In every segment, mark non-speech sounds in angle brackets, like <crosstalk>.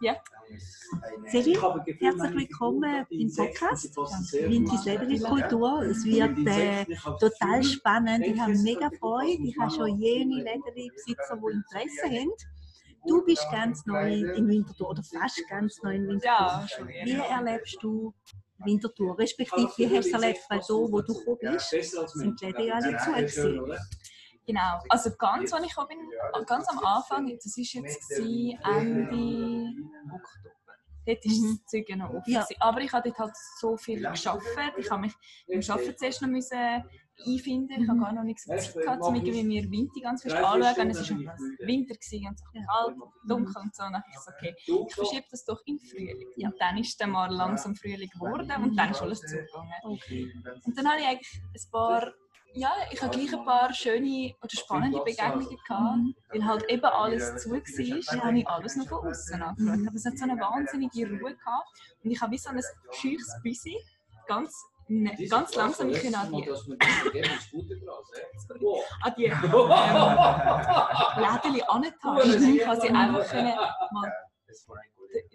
Ja. Seli, herzlich willkommen im Podcast Windis Lederkultur. Es wird äh, total spannend. Ich habe mega Freude. Ich habe schon jene Lederbesitzer, die Interesse haben. Du bist ganz neu im Winterthur oder fast ganz neu im Winterthur. Wie erlebst du Winterthur? Respektive, wie hast du es erlebt? Weil da, wo du gekommen bist, sind die Läden ja alle zu gewesen. Genau. Also ganz, als ich bin, ganz am Anfang, das war jetzt gewesen, Ende Oktober. Dort war Mhm. das Zeug ja noch offen. Ja. Aber ich habe dort halt so viel geschafft. Ich habe mich beim Arbeiten zuerst noch müssen einfinden. Ich habe gar noch nicht so Zeit gehabt, um irgendwie mir Winter ganz fest anzuschauen. Es war noch Winter gewesen und so kalt, dunkel und so. Und dann habe ich so, okay, ich verschiebe das doch in den Frühling. Und dann ist dann mal langsam Frühling geworden und dann ist alles zugegangen. Okay. Und dann habe ich eigentlich ein paar, ja, ich habe gleich ein paar schöne oder spannende Begegnungen gehabt, weil halt eben alles zu war, dann habe ich alles noch von außen angeschaut. Aber es hat so eine wahnsinnige Ruhe gehabt und ich habe wie so ein scheuches Büsi ganz, ne, ganz langsam ich an die, <laughs> an die <laughs> Läden angetan. Ich quasi einfach können mal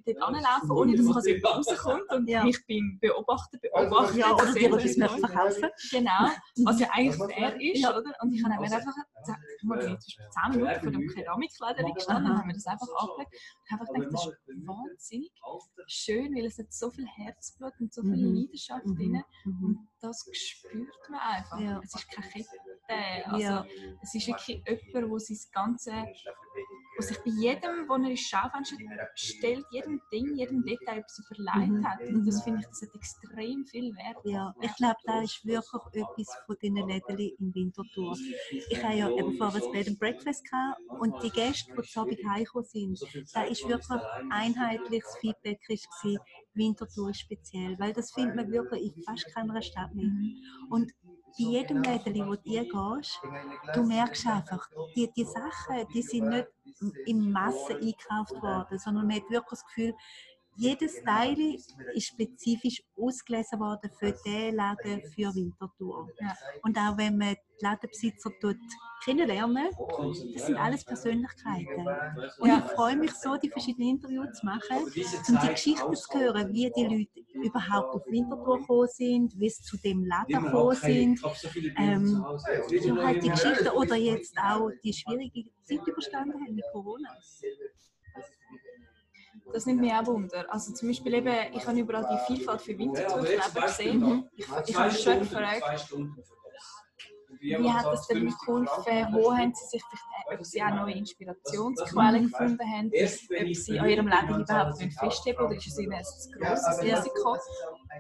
dort anlaufen, ohne dass quasi jemand rauskommt und Ja. mich beim Beobachten beobachtet. <laughs> Ja, oder dir sehen, etwas möchte verkaufen. Genau, was ja eigentlich fair ist, Ja. oder? Und ich habe mir einfach zehn- ich habe mir zum Beispiel 10 Minuten vor dem Keramikladen gestanden und habe mir das einfach angelegt und habe einfach gedacht, das ist wahnsinnig schön, weil es hat so viel Herzblut und so viel Mhm. Leidenschaft Mhm. drin Mhm. und das spürt man einfach. Ja. Es ist keine Kette, also Ja. es ist wirklich jemand, der sein ganze wo sich bei jedem, wo er ins Schaufenster stellt, jedem Ding, jedem Detail etwas überlegt Mhm. hat. Und das finde ich, das hat extrem viel Wert. Ja, ich glaube, da ist wirklich etwas von diesen Läden im Winterthur. Ich habe ja eben vorher ein Bed and Breakfast gehabt und die Gäste, die zu Abend heimgekommen sind, da ist wirklich einheitliches Feedback gewesen, Winterthur ist speziell, weil das findet man wirklich in fast keiner Stadt mehr. Und bei jedem Läden, wo du gehst, du merkst einfach, die, die Sachen, die sind nicht in Masse eingekauft worden, sondern man hat wirklich das Gefühl, jedes Teil ist spezifisch ausgelesen worden für den Laden für Winterthur. Ja. Und auch wenn man die Ladenbesitzer dort kennenlernen, das sind alles Persönlichkeiten. Und Ja. ich freue mich so, die verschiedenen Interviews zu machen, um die Geschichten zu hören, wie die Leute überhaupt auf Winterthur gekommen sind, wie sie zu dem Laden gekommen sind. Ähm, so halt die Geschichten oder jetzt auch die schwierige Zeit überstanden haben mit Corona. Das nimmt mich auch Wunder. Also zum Beispiel eben, ich habe überall die Vielfalt für Winterthur-Kleber gesehen. Ich, ich habe mich schon gefragt, wie hat es denn geholfen, wo haben sie sich vielleicht, ob sie auch neue Inspirationsquellen gefunden haben, ob sie an ihrem Leben überhaupt festheben oder ist es ihnen ein grosses Risiko.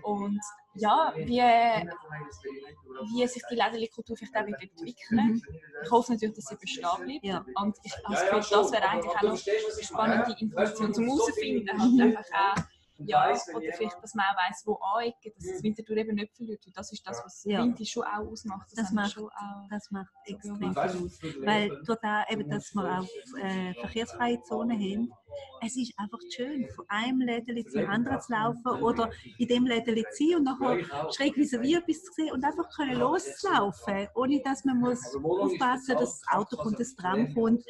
Und ja, wie, wie sich die Lädenkultur vielleicht auch wird entwickeln. Ich hoffe natürlich, dass sie bestehen bleibt. Ja. Und ich Gefühl, das wäre eigentlich auch noch spannende Information zum herausfinden. Halt <laughs> einfach auch, ja, oder vielleicht, dass man auch weiss, wo anecken, dass das Winterthur eben nicht verliert. Weil Das ist das, was Ja. Winter schon auch ausmacht. Das wir macht- schon auch. Das macht extrem viel aus. Weil durch das, eben, dass wir auch äh, verkehrsfreie Zonen haben, es ist einfach schön, von einem Lädeli zum anderen zu laufen oder in dem Lädeli zu sein und nachher schräg vis wie etwas zu sehen und einfach können loszulaufen, ohne dass man muss aufpassen dass das Auto kommt, das Tram kommt.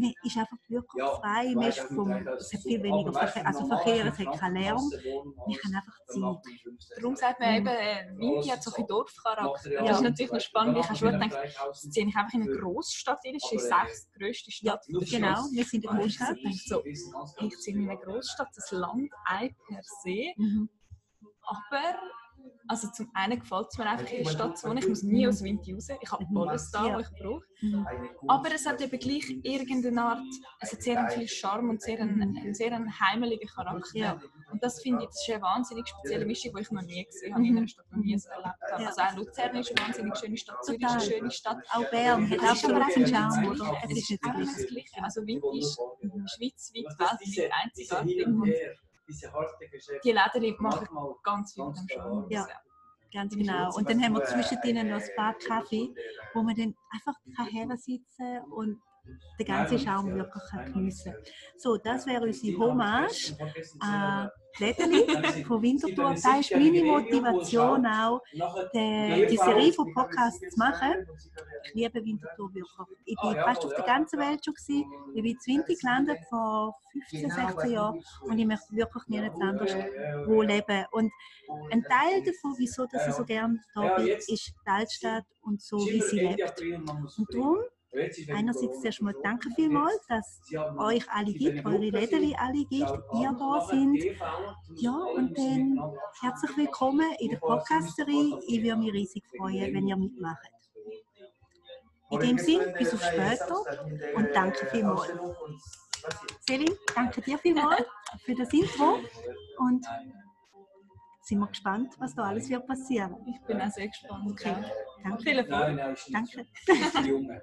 Man ist einfach wirklich frei, man ist vom, es hat viel weniger Verkehr, also Verkehr, es hat keinen Lärm, man kann einfach Zeit. Darum sagt man eben, äh, Winti hat so viel Dorfcharakter. Ja. Das ist natürlich noch spannend. Ich habe schon gedacht, jetzt ziehe ich einfach in eine Großstadt rein. Das ist die sechstgrößte Stadt Ja, genau, wir sind in der Großstadt. Ich so, ich ziehe in eine Großstadt, das Land ein per se. Mhm. Aber also zum einen gefällt es mir einfach in der Stadt zu wohnen. Ich muss nie aus Winti raus. Ich habe alles da, was ich brauche. Mhm. Aber es hat eben gleich irgendeine Art, es hat sehr einen viel Charme und sehr einen, einen sehr einen heimeligen Charakter. Ja. Und das finde ich, das ist eine wahnsinnig spezielle Mischung, die ich noch nie gesehen habe, in einer Stadt noch nie so erlebt habe. Ja. Also auch Luzern ist eine wahnsinnig schöne Stadt, Zürich ist eine schöne Stadt. Auch Bern hat auch seinen nicht Charme. Es ist nicht das Gleiche. Gleiche. Also Winter ist schweizweit, weltweit einzigartig. Und die Läden machen ganz viel dem Charme. Ja. Ganz genau. Und dann haben wir zwischendrin noch ein paar Kaffee, wo man dann einfach kann sitzen und den ganzen Schaum wirklich geniessen kann. So, das wäre unsere Hommage an Lädeli <laughs> von Winterthur. Das ist meine Motivation auch, die, die Serie von Podcasts zu machen. Ich liebe Winterthur wirklich. Ich war fast auf der ganzen Welt schon. Gewesen. Ich bin in Winter gelandet vor 15, 16 Jahren und ich möchte wirklich nirgends anders wo leben. Und ein Teil davon, wieso dass ich so gerne da bin, ist die Altstadt und so, wie sie lebt. Und darum Einerseits zuerst mal danke vielmals, dass euch alle gibt, eure Läden alle gibt, ihr da sind. Ja, und dann herzlich willkommen in der Podcast-Serie. Ich würde mich riesig freuen, wenn ihr mitmacht. In dem Sinne, bis auf später und danke vielmals. Selim, danke dir vielmals <laughs> für das Intro und sind wir gespannt, was da alles wird passieren. Ich bin auch sehr gespannt. Okay, danke. Viel Erfolg. Danke.